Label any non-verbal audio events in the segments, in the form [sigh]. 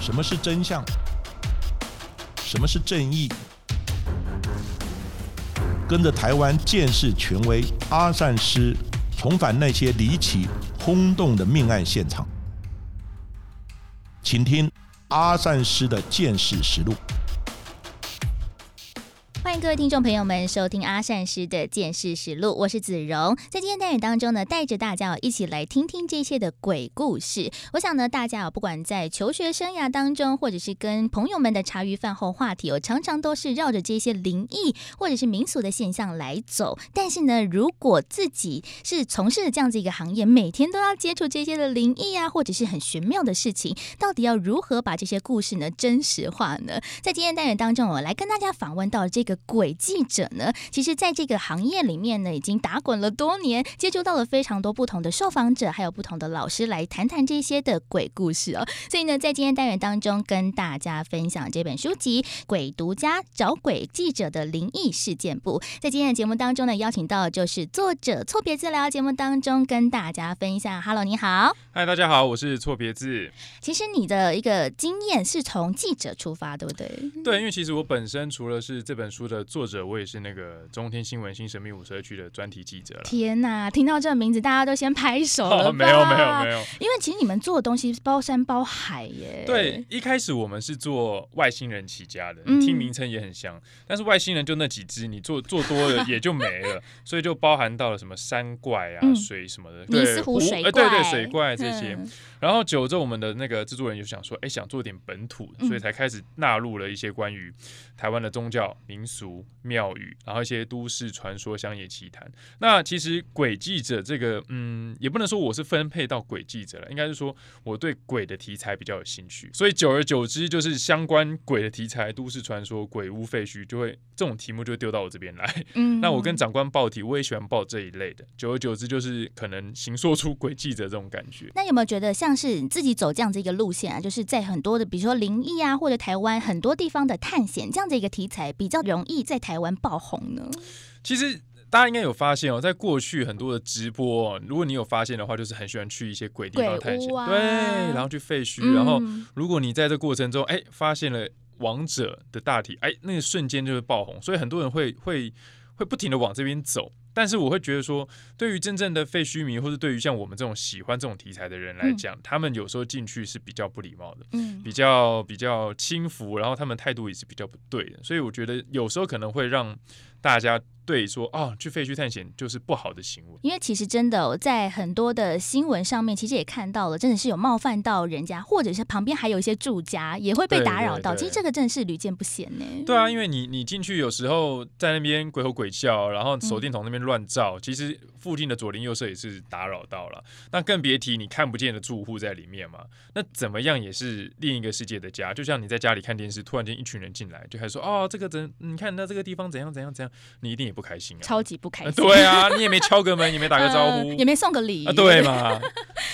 什么是真相？什么是正义？跟着台湾建识权威阿善师，重返那些离奇轰动的命案现场，请听阿善师的见识实录。各位听众朋友们收听阿善师的见识实录，我是子荣。在今天单元当中呢，带着大家一起来听听这些的鬼故事。我想呢，大家不管在求学生涯当中，或者是跟朋友们的茶余饭后话题，我，常常都是绕着这些灵异或者是民俗的现象来走。但是呢，如果自己是从事这样子一个行业，每天都要接触这些的灵异啊，或者是很玄妙的事情，到底要如何把这些故事呢真实化呢？在今天单元当中，我来跟大家访问到这个。鬼记者呢，其实在这个行业里面呢，已经打滚了多年，接触到了非常多不同的受访者，还有不同的老师来谈谈这些的鬼故事哦。所以呢，在今天单元当中，跟大家分享这本书籍《鬼独家找鬼记者的灵异事件簿》。在今天的节目当中呢，邀请到就是作者错别字聊节目当中跟大家分享。Hello，你好。嗨，大家好，我是错别字。其实你的一个经验是从记者出发，对不对？对，因为其实我本身除了是这本书的作者，我也是那个中天新闻新神秘五十二区的专题记者。天哪，听到这个名字，大家都先拍手了。[laughs] 没有，没有，没有。因为其实你们做的东西包山包海耶。对，一开始我们是做外星人起家的，听名称也很像。但是外星人就那几只，你做做多了也就没了，[laughs] 所以就包含到了什么山怪啊、水什么的，对，湖水怪，对对，水怪。这些，然后久之，我们的那个制作人就想说，哎，想做点本土，所以才开始纳入了一些关于台湾的宗教、民俗、庙宇，然后一些都市传说、乡野奇谈。那其实鬼记者这个，嗯，也不能说我是分配到鬼记者了，应该是说我对鬼的题材比较有兴趣，所以久而久之，就是相关鬼的题材、都市传说、鬼屋废墟，就会这种题目就丢到我这边来。嗯，[laughs] 那我跟长官报题，我也喜欢报这一类的。久而久之，就是可能形塑出鬼记者这种感觉。那有没有觉得像是你自己走这样子一个路线啊？就是在很多的，比如说灵异啊，或者台湾很多地方的探险这样子一个题材，比较容易在台湾爆红呢？其实大家应该有发现哦，在过去很多的直播，如果你有发现的话，就是很喜欢去一些鬼地方探险，对，然后去废墟，然后如果你在这过程中哎发现了王者的大体，哎，那个瞬间就会爆红，所以很多人会会会不停的往这边走。但是我会觉得说，对于真正的废墟迷，或者对于像我们这种喜欢这种题材的人来讲，他们有时候进去是比较不礼貌的，嗯，比较比较轻浮，然后他们态度也是比较不对的，所以我觉得有时候可能会让大家。对，说啊，去废墟探险就是不好的行为。因为其实真的在很多的新闻上面，其实也看到了，真的是有冒犯到人家，或者是旁边还有一些住家也会被打扰到。其实这个真的是屡见不鲜呢。对啊，因为你你进去有时候在那边鬼吼鬼叫，然后手电筒那边乱照，其实附近的左邻右舍也是打扰到了。那更别提你看不见的住户在里面嘛。那怎么样也是另一个世界的家。就像你在家里看电视，突然间一群人进来，就还说哦，这个怎你看那这个地方怎样怎样怎样，你一定也不。开心啊，超级不开心。对啊，你也没敲个门，也没打个招呼，[laughs] 也没送个礼，对嘛？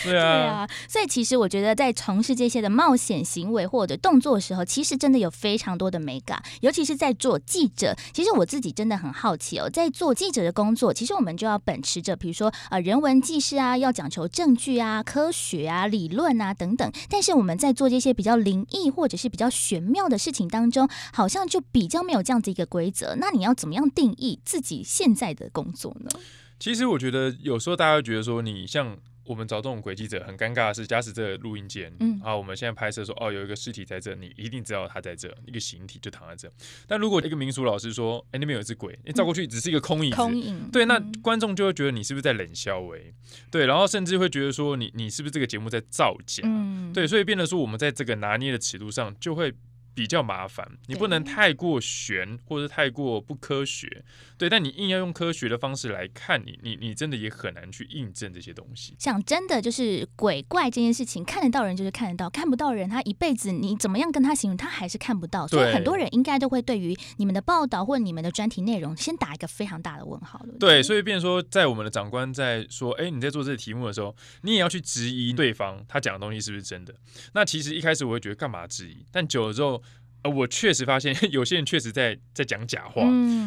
对啊，对啊。所以其实我觉得，在从事这些的冒险行为或者动作的时候，其实真的有非常多的美感。尤其是在做记者，其实我自己真的很好奇哦，在做记者的工作，其实我们就要秉持着，比如说呃人文纪事啊，要讲求证据啊、科学啊、理论啊等等。但是我们在做这些比较灵异或者是比较玄妙的事情当中，好像就比较没有这样子一个规则。那你要怎么样定义？自己现在的工作呢？其实我觉得有时候大家会觉得说，你像我们找这种鬼记者，很尴尬的是，假使这个录音间，嗯，啊，我们现在拍摄说，哦，有一个尸体在这，你一定知道他在这，一个形体就躺在这。但如果一个民俗老师说，哎，那边有一只鬼，你照过去只是一个空影，空影，对，那观众就会觉得你是不是在冷笑？为对，然后甚至会觉得说，你你是不是这个节目在造假？嗯，对，所以变得说，我们在这个拿捏的尺度上就会。比较麻烦，你不能太过悬或者太过不科学，对。但你硬要用科学的方式来看，你你你真的也很难去印证这些东西。想真的就是鬼怪这件事情，看得到人就是看得到，看不到人他一辈子你怎么样跟他形容，他还是看不到。所以很多人应该都会对于你们的报道或者你们的专题内容，先打一个非常大的问号对，所以变说，在我们的长官在说，哎，你在做这个题目的时候，你也要去质疑对方他讲的东西是不是真的。那其实一开始我会觉得干嘛质疑，但久了之后。呃，我确实发现 [laughs] 有些人确实在在讲假话，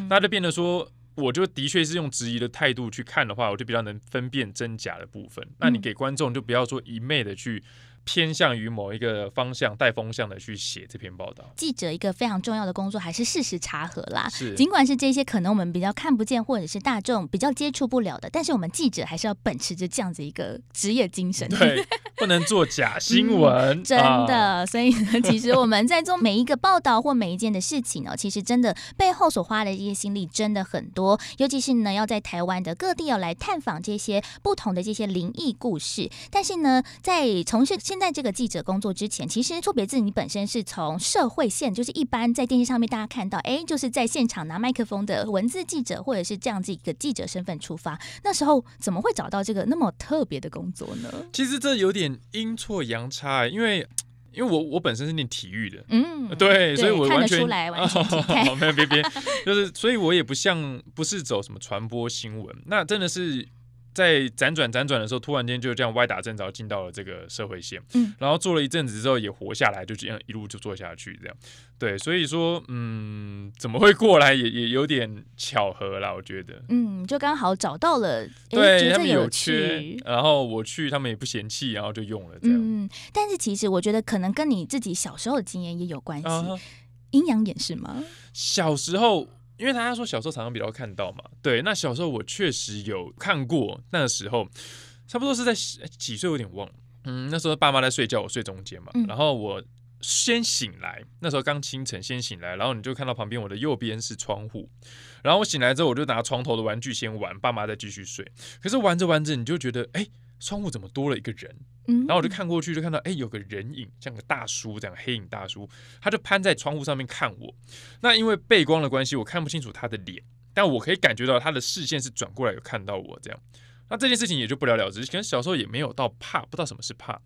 那就变得说。我就的确是用质疑的态度去看的话，我就比较能分辨真假的部分。那你给观众就不要说一昧的去。偏向于某一个方向带风向的去写这篇报道。记者一个非常重要的工作还是事实查核啦。是，尽管是这些可能我们比较看不见或者是大众比较接触不了的，但是我们记者还是要秉持着这样子一个职业精神。对，不能做假新闻。[laughs] 真的，所以呢，其实我们在做每一个报道或每一件的事情呢，其实真的背后所花的这些心力真的很多。尤其是呢，要在台湾的各地要来探访这些不同的这些灵异故事。但是呢，在从事现在这个记者工作之前，其实错别字你本身是从社会线，就是一般在电视上面大家看到，哎，就是在现场拿麦克风的文字记者，或者是这样子一个记者身份出发。那时候怎么会找到这个那么特别的工作呢？其实这有点阴错阳差，因为因为我我本身是念体育的，嗯，对，所以我完全完全 [laughs] 没有别别，[laughs] 就是所以我也不像不是走什么传播新闻，那真的是。在辗转辗转的时候，突然间就这样歪打正着进到了这个社会线，嗯，然后做了一阵子之后也活下来，就这样一路就做下去，这样，对，所以说，嗯，怎么会过来 [laughs] 也也有点巧合啦，我觉得，嗯，就刚好找到了，对他们有缺，然后我去，他们也不嫌弃，然后就用了，这样，嗯，但是其实我觉得可能跟你自己小时候的经验也有关系，阴阳眼是吗？小时候。因为大家说小时候常常比较看到嘛，对，那小时候我确实有看过，那个时候差不多是在几岁有点忘了，嗯，那时候爸妈在睡觉，我睡中间嘛，然后我先醒来，那时候刚清晨先醒来，然后你就看到旁边我的右边是窗户，然后我醒来之后我就拿床头的玩具先玩，爸妈再继续睡，可是玩着玩着你就觉得，哎。窗户怎么多了一个人？嗯然后我就看过去，就看到哎，有个人影，像个大叔这样，黑影大叔，他就攀在窗户上面看我。那因为背光的关系，我看不清楚他的脸，但我可以感觉到他的视线是转过来有看到我这样。那这件事情也就不了了之。可能小时候也没有到怕，不知道什么是怕。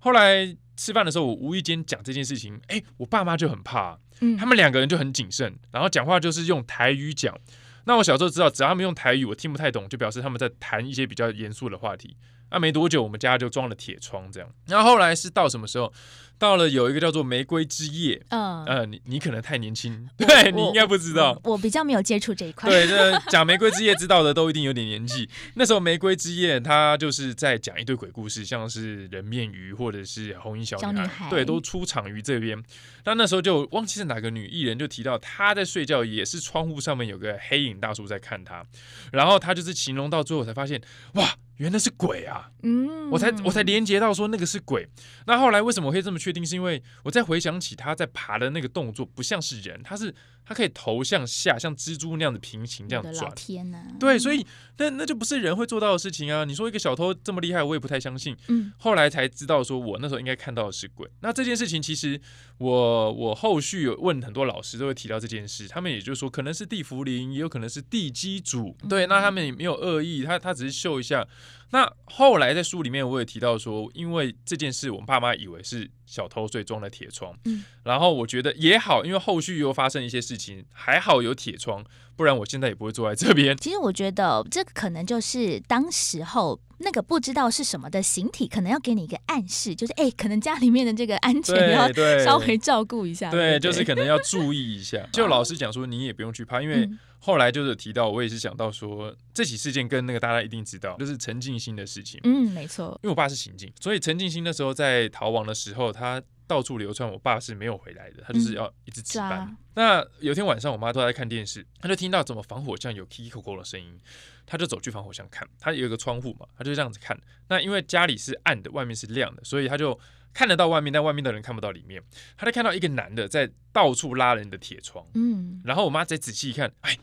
后来吃饭的时候，我无意间讲这件事情，哎，我爸妈就很怕，嗯，他们两个人就很谨慎，然后讲话就是用台语讲。那我小时候知道，只要他们用台语，我听不太懂，就表示他们在谈一些比较严肃的话题。那没多久，我们家就装了铁窗，这样。然后后来是到什么时候？到了有一个叫做《玫瑰之夜》。嗯，呃，你你可能太年轻，对你应该不知道。我比较没有接触这一块。对，这讲《玫瑰之夜》知道的都一定有点年纪。那时候《玫瑰之夜》它就是在讲一堆鬼故事，像是人面鱼或者是红衣小女孩，对，都出场于这边。那那时候就忘记是哪个女艺人就提到她在睡觉，也是窗户上面有个黑影大叔在看她，然后她就是形容到最后才发现，哇。原来是鬼啊！嗯，我才我才连接到说那个是鬼。那后来为什么会这么确定？是因为我在回想起他在爬的那个动作，不像是人，他是。它可以头向下，像蜘蛛那样子平行这样转。天哪！对，所以那那就不是人会做到的事情啊！你说一个小偷这么厉害，我也不太相信。嗯，后来才知道，说我那时候应该看到的是鬼。那这件事情其实我我后续有问很多老师，都会提到这件事。他们也就是说，可能是地茯苓，也有可能是地基主。对，那他们也没有恶意，他他只是秀一下。那后来在书里面我也提到说，因为这件事，我们爸妈以为是。小偷最装了铁窗，嗯，然后我觉得也好，因为后续又发生一些事情，还好有铁窗，不然我现在也不会坐在这边。其实我觉得这可能就是当时候那个不知道是什么的形体，可能要给你一个暗示，就是哎，可能家里面的这个安全要稍微照顾一下，对，就是可能要注意一下。就老师讲说，你也不用去怕，因为。后来就是提到，我也是想到说，这起事件跟那个大家一定知道，就是陈静心的事情。嗯，没错。因为我爸是刑警，所以陈静心那时候在逃亡的时候，他到处流窜，我爸是没有回来的，他就是要一直值班。那有天晚上，我妈都在看电视，她就听到怎么防火巷有 k i k o 的声音，她就走去防火巷看，她有一个窗户嘛，她就这样子看。那因为家里是暗的，外面是亮的，所以她就。看得到外面，但外面的人看不到里面。他就看到一个男的在到处拉人的铁窗，嗯，然后我妈再仔细一看，哎，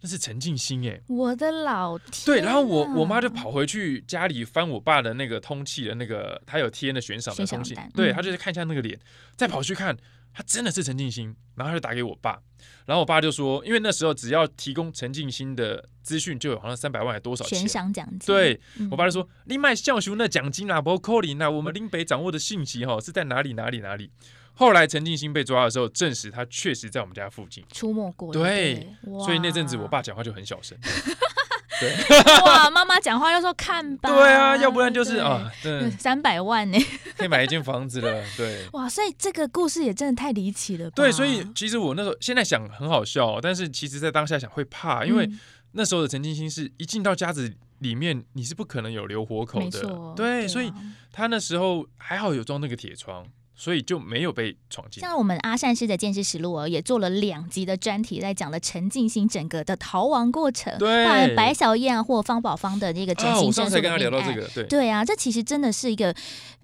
那是陈静心哎，我的老天！对，然后我我妈就跑回去家里翻我爸的那个通气的那个，他有贴的悬赏的通气，对他就是看一下那个脸，再跑去看。他真的是陈静心，然后他就打给我爸，然后我爸就说，因为那时候只要提供陈静心的资讯，就有好像三百万还多少钱悬赏奖金。对我爸就说，你买教雄那奖金啊，不扣零啊，我们林北掌握的信息哈是在哪里哪里哪里。后来陈静心被抓的时候，证实他确实在我们家附近出没过。对，所以那阵子我爸讲话就很小声。[laughs] 对，哇！妈妈讲话要说看吧。对啊，要不然就是啊，对，三百万呢，可以买一间房子了。对，[laughs] 哇！所以这个故事也真的太离奇了。对，所以其实我那时候现在想很好笑，但是其实在当下想会怕，因为那时候的陈金星是一进到家子里面，你是不可能有留活口的，对，所以他那时候还好有装那个铁窗。所以就没有被闯进。像我们阿善师的见识实录哦，也做了两集的专题，在讲了陈静心整个的逃亡过程。对，白小燕或方宝芳的那个真心深处的聊到这个，对对啊，这其实真的是一个，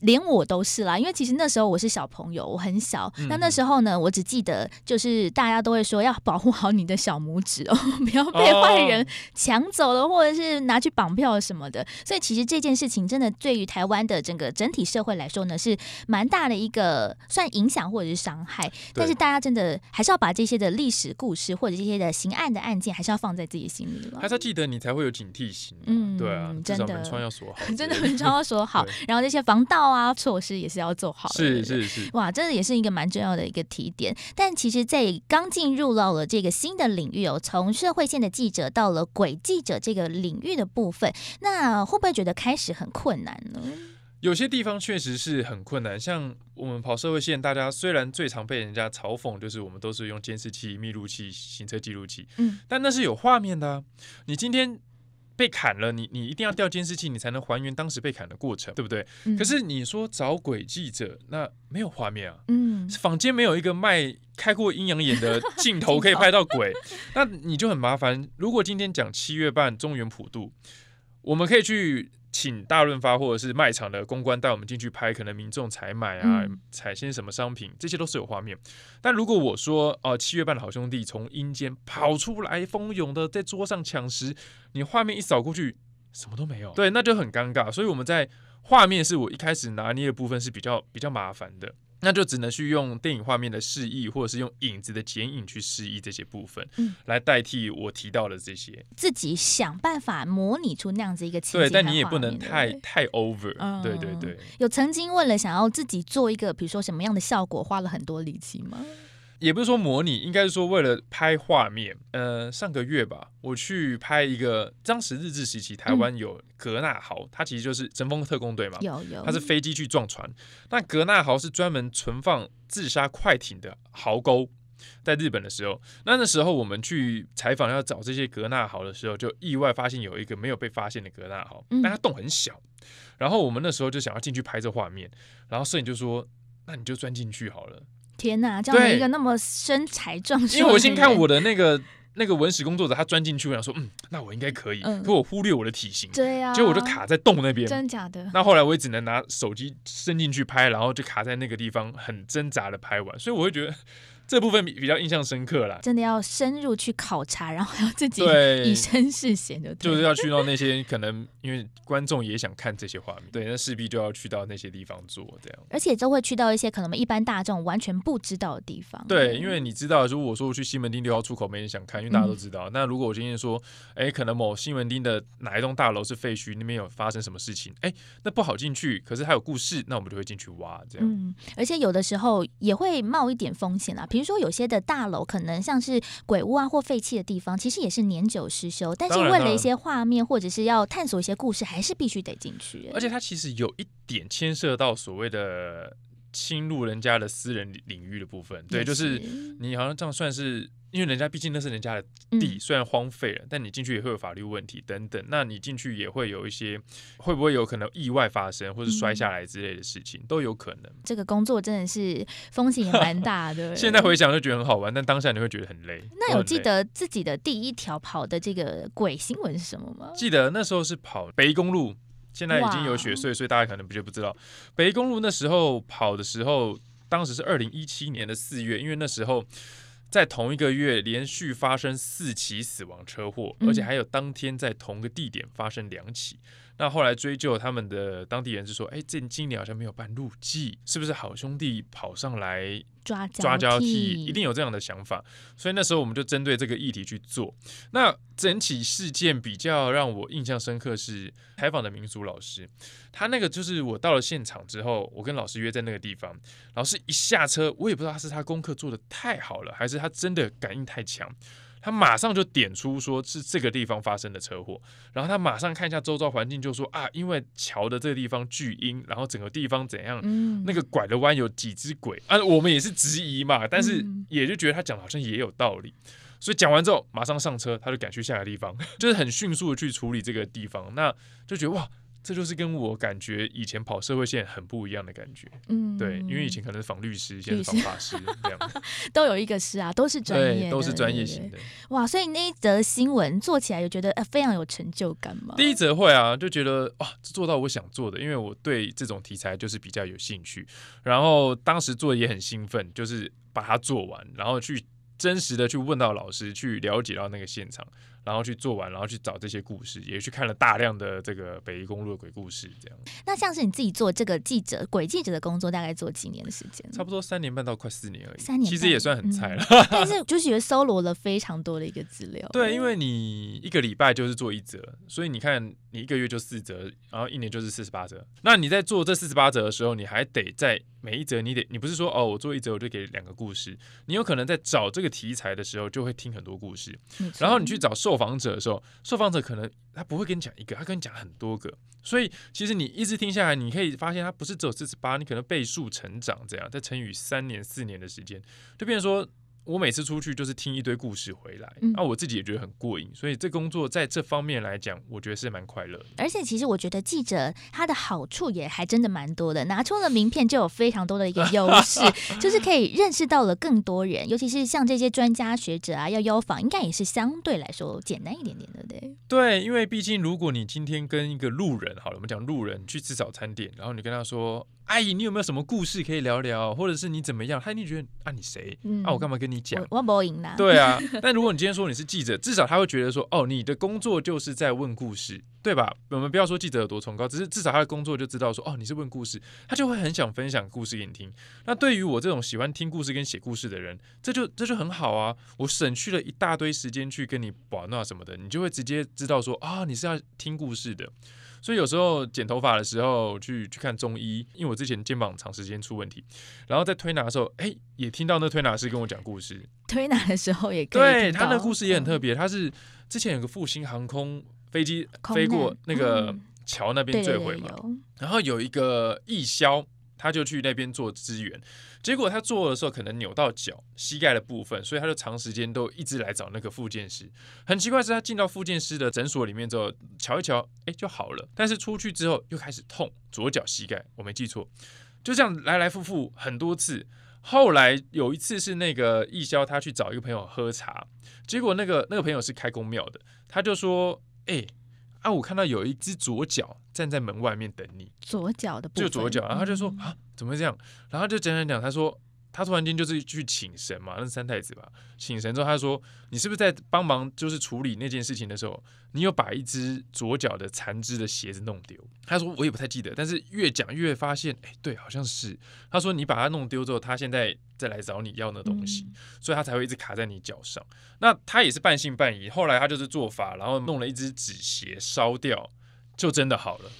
连我都是啦。因为其实那时候我是小朋友，我很小。那那时候呢，我只记得就是大家都会说要保护好你的小拇指哦，[laughs] 不要被坏人抢走了，或者是拿去绑票什么的。所以其实这件事情真的对于台湾的整个整体社会来说呢，是蛮大的一个。呃，算影响或者是伤害，但是大家真的还是要把这些的历史故事或者这些的刑案的案件，还是要放在自己心里了。还是要记得，你才会有警惕心。嗯，对啊，[laughs] 真的门窗要锁好，真的门窗要锁好，然后这些防盗啊措施也是要做好。是是是，哇，这个也是一个蛮重要的一个提点。但其实，在刚进入到了这个新的领域哦，从社会线的记者到了鬼记者这个领域的部分，那会不会觉得开始很困难呢？有些地方确实是很困难，像我们跑社会线，大家虽然最常被人家嘲讽，就是我们都是用监视器、密录器、行车记录器，嗯，但那是有画面的。你今天被砍了，你你一定要调监视器，你才能还原当时被砍的过程，对不对？可是你说找鬼记者，那没有画面啊，嗯，坊间没有一个卖开过阴阳眼的镜头可以拍到鬼，[laughs] 那你就很麻烦。如果今天讲七月半中原普渡，我们可以去。请大润发或者是卖场的公关带我们进去拍，可能民众采买啊，采些什么商品，这些都是有画面。但如果我说哦，七月半的好兄弟从阴间跑出来，蜂拥的在桌上抢食，你画面一扫过去，什么都没有，对，那就很尴尬。所以我们在画面是我一开始拿捏的部分是比较比较麻烦的。那就只能去用电影画面的示意，或者是用影子的剪影去示意这些部分，嗯，来代替我提到的这些。自己想办法模拟出那样子一个情对，但你也不能太太 over。对对对。有曾经为了想要自己做一个，比如说什么样的效果，花了很多力气吗？也不是说模拟，应该是说为了拍画面。呃，上个月吧，我去拍一个当时日治时期台湾有格纳豪，它其实就是神风特工队嘛，有有，它是飞机去撞船。那格纳豪是专门存放自杀快艇的壕沟，在日本的时候，那那时候我们去采访要找这些格纳豪的时候，就意外发现有一个没有被发现的格纳豪，但它洞很小。然后我们那时候就想要进去拍这画面，然后摄影就说：“那你就钻进去好了。”天呐，这样的一个那么身材壮硕，因为我先看我的那个那个文史工作者，他钻进去，我想说，嗯，那我应该可以，可我忽略我的体型，对呀，结果我就卡在洞那边，真假的。那后来我也只能拿手机伸进去拍，然后就卡在那个地方，很挣扎的拍完，所以我会觉得。这部分比比较印象深刻啦，真的要深入去考察，然后要自己以身试险的，就是要去到那些可能因为观众也想看这些画面，对，那势必就要去到那些地方做这样，而且都会去到一些可能一般大众完全不知道的地方。对，因为你知道，如果我说我去西门町六号出口，没人想看，因为大家都知道。那如果我今天说，哎，可能某西门町的哪一栋大楼是废墟，那边有发生什么事情，哎，那不好进去，可是还有故事，那我们就会进去挖这样。嗯，而且有的时候也会冒一点风险啊，比如说有些的大。大楼可能像是鬼屋啊或废弃的地方，其实也是年久失修。但是为了一些画面或者是要探索一些故事，还是必须得进去。而且它其实有一点牵涉到所谓的侵入人家的私人领域的部分。对，就是你好像这样算是。因为人家毕竟那是人家的地，虽然荒废了，但你进去也会有法律问题等等。那你进去也会有一些，会不会有可能意外发生，或是摔下来之类的事情都有可能。这个工作真的是风险也蛮大的。[laughs] 现在回想就觉得很好玩，但当下你会觉得很累。那有记得自己的第一条跑的这个鬼新闻是什么吗？记得那时候是跑北宜公路，现在已经有雪隧，所以大家可能不就不知道北宜公路那时候跑的时候，当时是二零一七年的四月，因为那时候。在同一个月连续发生四起死亡车祸，而且还有当天在同个地点发生两起。那后来追究他们的当地人是说，哎，这今年好像没有办入祭，是不是好兄弟跑上来抓抓交替？一定有这样的想法。所以那时候我们就针对这个议题去做。那整起事件比较让我印象深刻是采访的民俗老师，他那个就是我到了现场之后，我跟老师约在那个地方，老师一下车，我也不知道他是他功课做的太好了，还是他真的感应太强。他马上就点出说是这个地方发生的车祸，然后他马上看一下周遭环境，就说啊，因为桥的这个地方巨阴，然后整个地方怎样，那个拐的弯有几只鬼啊，我们也是质疑嘛，但是也就觉得他讲的好像也有道理，所以讲完之后马上上车，他就赶去下个地方，[laughs] 就是很迅速的去处理这个地方，那就觉得哇。这就是跟我感觉以前跑社会线很不一样的感觉，嗯，对，因为以前可能是仿律师，现在是仿法师这样，[laughs] 都有一个师啊，都是专业，都是专业型的。哇，所以那一则新闻做起来有觉得呃非常有成就感嘛？第一则会啊，就觉得哇，做到我想做的，因为我对这种题材就是比较有兴趣，然后当时做也很兴奋，就是把它做完，然后去真实的去问到老师，去了解到那个现场。然后去做完，然后去找这些故事，也去看了大量的这个北宜公路的鬼故事，这样。那像是你自己做这个记者鬼记者的工作，大概做几年的时间？差不多三年半到快四年而已。三年其实也算很菜了，但是就是觉得搜罗了非常多的一个资料。对，因为你一个礼拜就是做一则，所以你看你一个月就四则，然后一年就是四十八则。那你在做这四十八则的时候，你还得在每一则你得你不是说哦，我做一则我就给两个故事，你有可能在找这个题材的时候就会听很多故事，然后你去找受。访者的时候，受访者可能他不会跟你讲一个，他跟你讲很多个，所以其实你一直听下来，你可以发现他不是只有四十八，你可能倍数成长，这样再乘以三年、四年的时间，就变成说。我每次出去就是听一堆故事回来，那我自己也觉得很过瘾，所以这工作在这方面来讲，我觉得是蛮快乐。而且其实我觉得记者他的好处也还真的蛮多的，拿出了名片就有非常多的一个优势，就是可以认识到了更多人，尤其是像这些专家学者啊，要邀访应该也是相对来说简单一点点的，对。对，因为毕竟如果你今天跟一个路人，好了，我们讲路人去吃早餐店，然后你跟他说。阿姨，你有没有什么故事可以聊聊？或者是你怎么样？他一定觉得啊，你谁？啊，我干嘛跟你讲？我不赢啦。对啊，[laughs] 但如果你今天说你是记者，至少他会觉得说，哦，你的工作就是在问故事，对吧？我们不要说记者有多崇高，只是至少他的工作就知道说，哦，你是问故事，他就会很想分享故事给你听。那对于我这种喜欢听故事跟写故事的人，这就这就很好啊！我省去了一大堆时间去跟你玩闹什么的，你就会直接知道说，啊，你是要听故事的。所以有时候剪头发的时候去去看中医，因为我之前肩膀长时间出问题，然后在推拿的时候，哎，也听到那推拿师跟我讲故事。推拿的时候也对他那故事也很特别，他是之前有个复兴航空飞机飞过那个桥那边坠毁嘛，然后有一个义消，他就去那边做支援。结果他做的时候可能扭到脚膝盖的部分，所以他就长时间都一直来找那个复健师。很奇怪是，他进到复健师的诊所里面之后，瞧一瞧，哎，就好了。但是出去之后又开始痛，左脚膝盖，我没记错，就这样来来复复很多次。后来有一次是那个易潇他去找一个朋友喝茶，结果那个那个朋友是开公庙的，他就说，哎。啊！我看到有一只左脚站在门外面等你，左脚的就左脚，然后他就说啊，怎么会这样？然后就讲讲讲，他说。他突然间就是去请神嘛，那是三太子吧？请神之后，他说：“你是不是在帮忙，就是处理那件事情的时候，你有把一只左脚的残肢的鞋子弄丢？”他说：“我也不太记得，但是越讲越发现，哎，对，好像是。”他说：“你把它弄丢之后，他现在再来找你要那东西，所以他才会一直卡在你脚上。那他也是半信半疑，后来他就是做法，然后弄了一只纸鞋烧掉，就真的好了。”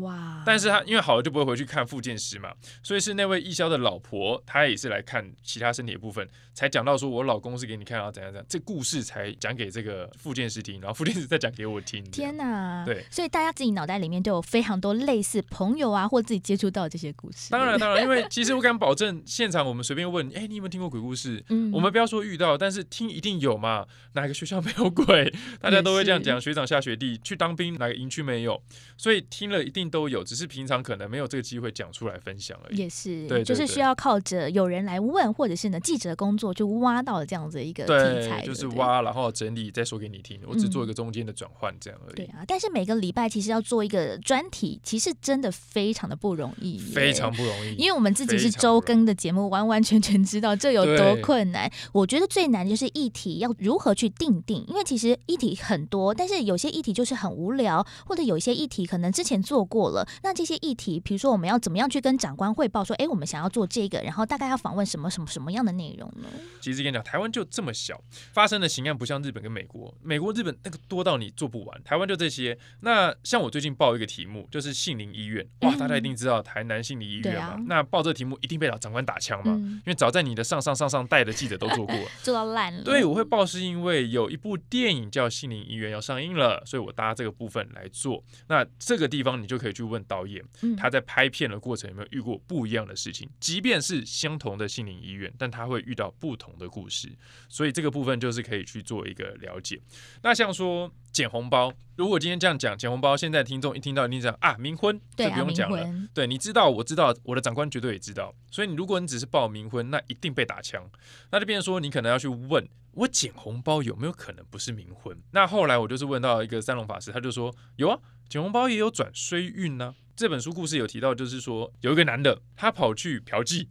哇！但是他因为好了就不会回去看复健师嘛，所以是那位义消的老婆，她也是来看其他身体的部分，才讲到说我老公是给你看啊怎样怎样，这故事才讲给这个复健师听，然后复健师再讲给我听。天哪！对，所以大家自己脑袋里面都有非常多类似朋友啊，或自己接触到这些故事。当然当然，因为其实我敢保证，现场我们随便问，哎，你有没有听过鬼故事？嗯，我们不要说遇到，但是听一定有嘛。哪个学校没有鬼？[laughs] 大家都会这样讲。学长下学弟去当兵，哪个营区没有？所以听了一定都有，只是平常可能没有这个机会讲出来分享而已。也是，对，就是需要靠着有人来问，或者是呢记者的工作就挖到了这样子一个题材，就是挖，然后整理再说给你听。我只做一个中间的转换这样而已。对啊，但是每个礼拜其实要做一个专题，其实真的非常的不容易，非常不容易。因为我们自己是周更的节目，完完全全知道这有多困难。我觉得最难就是议题要如何去定定，因为其实议题很多，但是有些议题就是很无聊，或者有一些议题可能之前做过了。那这些议题，比如说我们要怎么样去跟长官汇报，说，哎，我们想要做这个，然后大概要访问什么什么什么样的内容呢？其实跟你讲，台湾就这么小，发生的刑案不像日本跟美国，美国、日本那个多到你做不完，台湾就这些。那像我最近报一个题目，就是杏林医院，哇，大家一定知道台南杏林医院嘛。那报这个题目一定被老长官打枪嘛，因为早在你的上上上上代的记者都做过，[laughs] 做到烂了。对，我会报是因为有一部电影叫《杏林医院》要上映了，所以我搭这个部分来做。那这个地方你就。就可以去问导演，他在拍片的过程有没有遇过不一样的事情？即便是相同的心灵医院，但他会遇到不同的故事，所以这个部分就是可以去做一个了解。那像说捡红包，如果今天这样讲捡红包，现在听众一听到你讲啊冥婚，就不用讲了。对，你知道，我知道，我的长官绝对也知道。所以你如果你只是报冥婚，那一定被打枪。那就变成说，你可能要去问我捡红包有没有可能不是冥婚？那后来我就是问到一个三龙法师，他就说有啊，捡红包也有转衰运呢。这本书故事有提到，就是说有一个男的，他跑去嫖妓，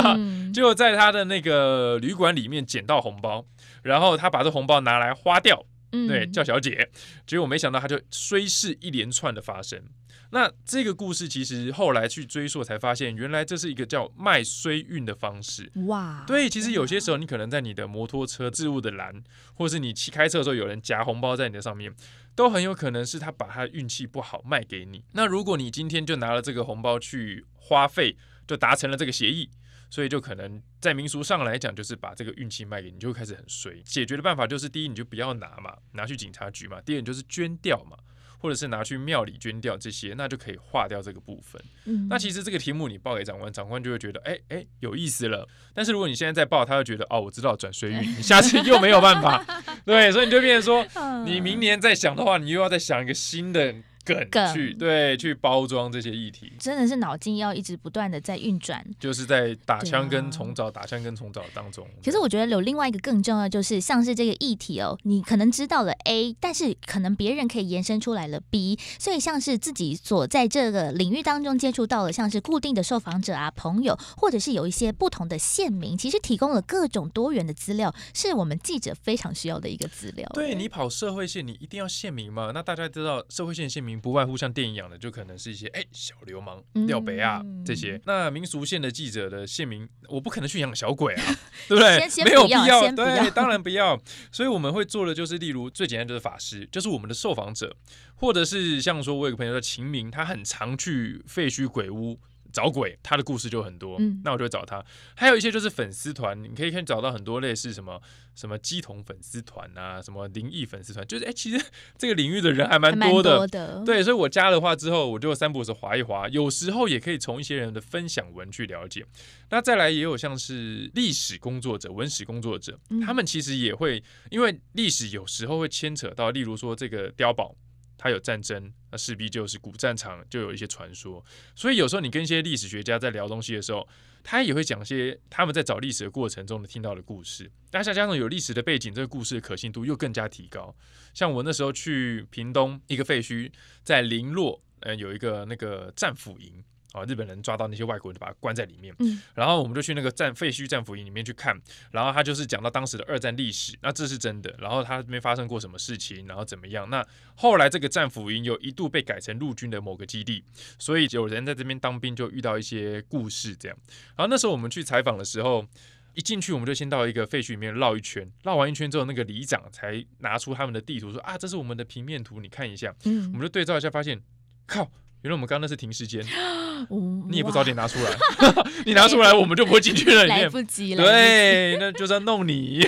[laughs] 就在他的那个旅馆里面捡到红包，然后他把这红包拿来花掉，对，叫小姐。结果没想到他就虽是一连串的发生。那这个故事其实后来去追溯才发现，原来这是一个叫卖衰运的方式。哇，对，其实有些时候你可能在你的摩托车置物的栏，或是你骑开车的时候有人夹红包在你的上面，都很有可能是他把他运气不好卖给你。那如果你今天就拿了这个红包去花费，就达成了这个协议，所以就可能在民俗上来讲，就是把这个运气卖给你，就会开始很衰。解决的办法就是，第一你就不要拿嘛，拿去警察局嘛；第二就是捐掉嘛。或者是拿去庙里捐掉这些，那就可以划掉这个部分。嗯，那其实这个题目你报给长官，长官就会觉得，哎哎，有意思了。但是如果你现在再报，他会觉得，哦，我知道转水运，你下次 [laughs] 又没有办法。对，所以你就变成说，你明年再想的话，你又要再想一个新的。梗去对去包装这些议题，真的是脑筋要一直不断的在运转，就是在打枪跟重找、打枪跟重找当中。其实我觉得有另外一个更重要，就是像是这个议题哦，你可能知道了 A，但是可能别人可以延伸出来了 B，所以像是自己所在这个领域当中接触到了，像是固定的受访者啊、朋友，或者是有一些不同的县民，其实提供了各种多元的资料，是我们记者非常需要的一个资料。对你跑社会线，你一定要县民嘛？那大家知道社会线县民。不外乎像电影一样的，就可能是一些哎小流氓、廖北啊这些。那民俗县的记者的县民，我不可能去养小鬼啊，对不对？没有必要，对，当然不要。所以我们会做的就是，例如最简单就是法师，就是我们的受访者，或者是像说我有个朋友叫秦明，他很常去废墟鬼屋。找鬼，他的故事就很多，那我就会找他。还有一些就是粉丝团，你可以可以找到很多类似什么什么鸡同粉丝团啊，什么灵异粉丝团，就是哎，其实这个领域的人还蛮多的。对，所以我加了话之后，我就三步时划一划，有时候也可以从一些人的分享文去了解。那再来也有像是历史工作者、文史工作者，他们其实也会，因为历史有时候会牵扯到，例如说这个碉堡。它有战争，那势必就是古战场就有一些传说，所以有时候你跟一些历史学家在聊东西的时候，他也会讲些他们在找历史的过程中的听到的故事。大家加上有历史的背景，这个故事的可信度又更加提高。像我那时候去屏东一个废墟，在林落，呃，有一个那个战俘营。啊！日本人抓到那些外国人，就把他关在里面。嗯，然后我们就去那个战废墟战俘营里面去看，然后他就是讲到当时的二战历史，那这是真的。然后他那边发生过什么事情，然后怎么样？那后来这个战俘营有一度被改成陆军的某个基地，所以有人在这边当兵就遇到一些故事这样。然后那时候我们去采访的时候，一进去我们就先到一个废墟里面绕一圈，绕完一圈之后，那个里长才拿出他们的地图说：“啊，这是我们的平面图，你看一下。”嗯，我们就对照一下，发现靠。原来我们刚刚那是停尸间，[laughs] [laughs] 你也不早点拿出来，[laughs] 你拿出来我们就不会进去了。来不及了，对，[laughs] 那就是要弄你。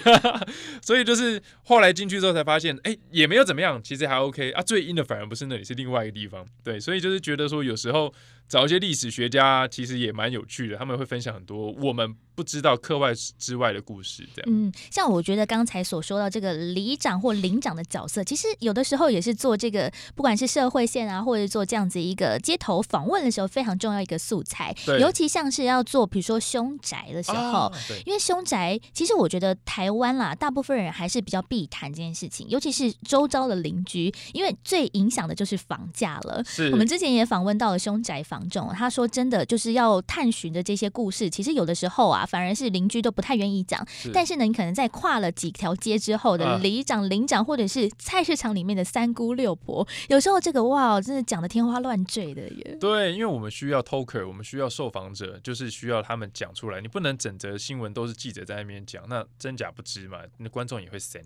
所以就是后来进去之后才发现，哎，也没有怎么样，其实还 OK 啊。最阴的反而不是那里，是另外一个地方。对，所以就是觉得说有时候。找一些历史学家，其实也蛮有趣的。他们会分享很多我们不知道课外之外的故事。这样，嗯，像我觉得刚才所说到这个里长或领长的角色，其实有的时候也是做这个，不管是社会线啊，或者做这样子一个街头访问的时候，非常重要一个素材。尤其像是要做，比如说凶宅的时候，因为凶宅，其实我觉得台湾啦，大部分人还是比较避谈这件事情，尤其是周遭的邻居，因为最影响的就是房价了。是，我们之前也访问到了凶宅房。他说：“真的就是要探寻的这些故事，其实有的时候啊，反而是邻居都不太愿意讲。但是呢，你可能在跨了几条街之后的里长、领长，或者是菜市场里面的三姑六婆，有时候这个哇，真的讲的天花乱坠的耶。对，因为我们需要 talker，我们需要受访者，就是需要他们讲出来。你不能整则新闻都是记者在那边讲，那真假不知嘛，那观众也会神。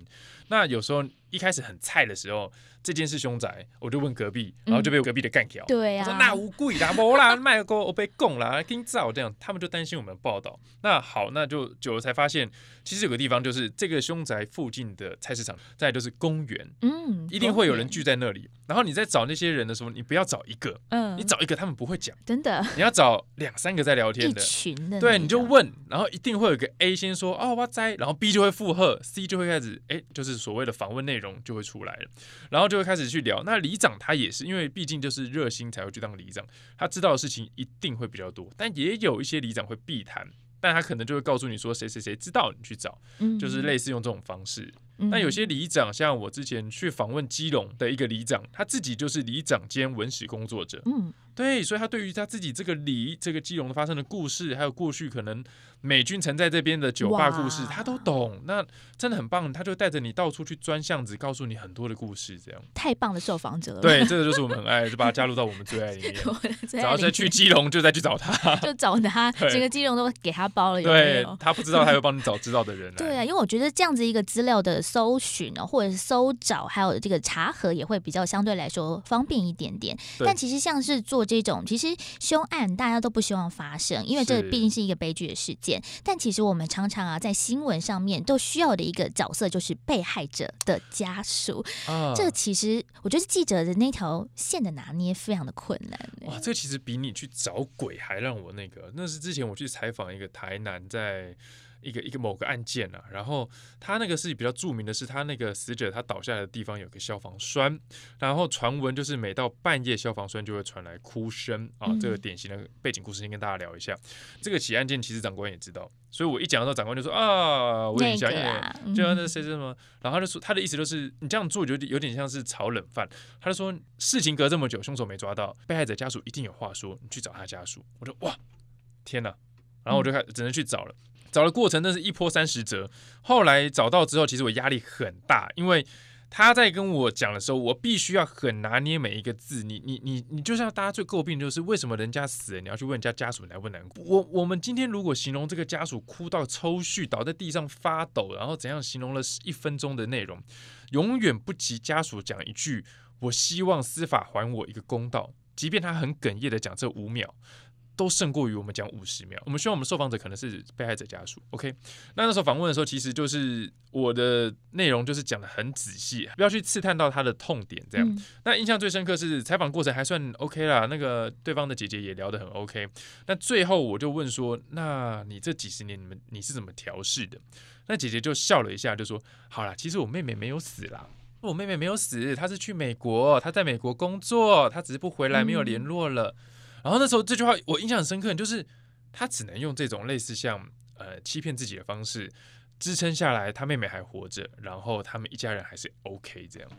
那有时候。”一开始很菜的时候，这件事凶宅，我就问隔壁，然后就被隔壁的干掉。对呀，说那无故的，没啦，卖过我被供了，听造这样，他们就担心我们报道。那好，那就久了才发现，其实有个地方就是这个凶宅附近的菜市场，再就是公园，嗯，一定会有人聚在那里。然后你在找那些人的时候，你不要找一个，嗯，你找一个他们不会讲，真的，你要找两三个在聊天的，一群的，对，你就问，然后一定会有个 A 先说哦哇塞，然后 B 就会附和，C 就会开始，哎，就是所谓的访问内容就会出来了，然后就会开始去聊。那里长他也是，因为毕竟就是热心才会去当里长，他知道的事情一定会比较多，但也有一些里长会避谈，但他可能就会告诉你说谁谁谁知道你去找，就是类似用这种方式。那有些里长，像我之前去访问基隆的一个里长，他自己就是里长兼文史工作者。嗯，对，所以他对于他自己这个里这个基隆发生的故事，还有过去可能美军曾在这边的酒吧故事，他都懂。那真的很棒，他就带着你到处去钻巷子，告诉你很多的故事，这样太棒的受访者了。对，[laughs] 这个就是我们很爱，就把他加入到我们最爱里面。[laughs] 然后再去基隆，就再去找他，[laughs] 就找他，整个基隆都给他包了。对他不知道，他会帮你找知道的人。对啊，因为我觉得这样子一个资料的搜寻哦。或者是搜找，还有这个查核也会比较相对来说方便一点点。但其实像是做这种，其实凶案大家都不希望发生，因为这毕竟是一个悲剧的事件。但其实我们常常啊，在新闻上面都需要的一个角色，就是被害者的家属。这个其实我觉得记者的那条线的拿捏非常的困难。哇，这其实比你去找鬼还让我那个。那是之前我去采访一个台南在。一个一个某个案件啊，然后他那个是比较著名的是，他那个死者他倒下来的地方有个消防栓，然后传闻就是每到半夜消防栓就会传来哭声啊，这个典型的背景故事先跟大家聊一下。这个起案件其实长官也知道，所以我一讲到长官就说啊，我也想演，就像那谁谁什么，然后他就说他的意思就是你这样做就有点像是炒冷饭，他就说事情隔这么久，凶手没抓到，被害者家属一定有话说，你去找他家属。我说哇，天哪，然后我就开只能去找了。找的过程那是一波三十折，后来找到之后，其实我压力很大，因为他在跟我讲的时候，我必须要很拿捏每一个字。你你你你，就像大家最诟病就是为什么人家死了，你要去问人家家属难不难过？我我们今天如果形容这个家属哭到抽搐，倒在地上发抖，然后怎样形容了一分钟的内容，永远不及家属讲一句“我希望司法还我一个公道”，即便他很哽咽的讲这五秒。都胜过于我们讲五十秒。我们希望我们受访者可能是被害者家属。OK，那那时候访问的时候，其实就是我的内容就是讲的很仔细，不要去刺探到他的痛点。这样，那印象最深刻是采访过程还算 OK 啦，那个对方的姐姐也聊得很 OK。那最后我就问说：“那你这几十年你们你是怎么调试的？”那姐姐就笑了一下，就说：“好啦，其实我妹妹没有死啦，我妹妹没有死，她是去美国，她在美国工作，她只是不回来，没有联络了。”然后那时候这句话我印象很深刻，就是他只能用这种类似像呃欺骗自己的方式支撑下来，他妹妹还活着，然后他们一家人还是 OK 这样。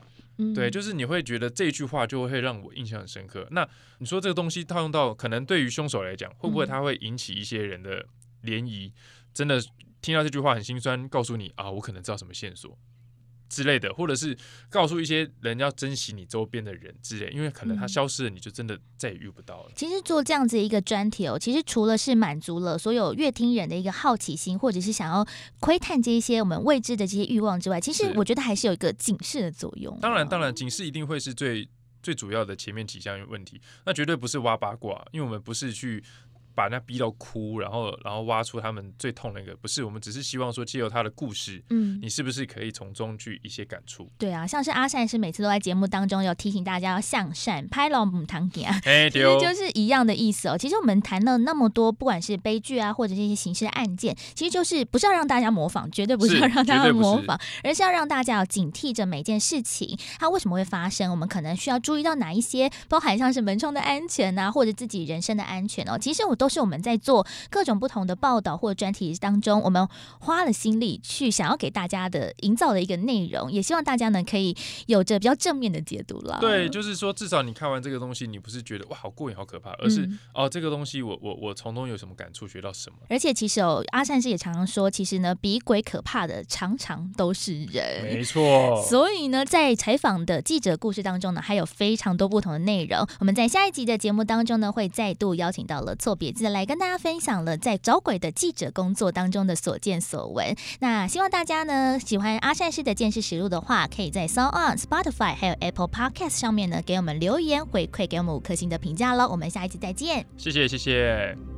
对，就是你会觉得这句话就会让我印象很深刻。那你说这个东西套用到可能对于凶手来讲，会不会他会引起一些人的涟漪？真的听到这句话很心酸，告诉你啊，我可能知道什么线索。之类的，或者是告诉一些人要珍惜你周边的人之类，因为可能他消失了，你就真的再也遇不到了。其实做这样子一个专题哦，其实除了是满足了所有乐听人的一个好奇心，或者是想要窥探这一些我们未知的这些欲望之外，其实我觉得还是有一个警示的作用。当然，当然，警示一定会是最最主要的前面几项问题，那绝对不是挖八卦，因为我们不是去。把那逼到哭，然后然后挖出他们最痛那个，不是我们只是希望说借由他的故事，嗯，你是不是可以从中去一些感触？对啊，像是阿善是每次都在节目当中有提醒大家要向善，拍老母堂给啊，[laughs] 其实就是一样的意思哦。其实我们谈了那么多，不管是悲剧啊，或者这些刑事案件，其实就是不是要让大家模仿，绝对不是要让大家模仿，而是要让大家要警惕着每件事情它为什么会发生，我们可能需要注意到哪一些，包含像是门窗的安全啊，或者自己人身的安全哦。其实我。都是我们在做各种不同的报道或者专题当中，我们花了心力去想要给大家的营造的一个内容，也希望大家呢可以有着比较正面的解读了。对，就是说至少你看完这个东西，你不是觉得哇好过瘾好可怕，而是哦这个东西我我我从中有什么感触，学到什么。而且其实哦，阿善师也常常说，其实呢比鬼可怕的常常都是人。没错。所以呢，在采访的记者故事当中呢，还有非常多不同的内容。我们在下一集的节目当中呢，会再度邀请到了错别。子来跟大家分享了在找鬼的记者工作当中的所见所闻。那希望大家呢喜欢阿善师的见识实录的话，可以在 s o n Spotify 还有 Apple Podcast 上面呢给我们留言回馈，给我们五颗星的评价喽。我们下一期再见，谢谢谢谢。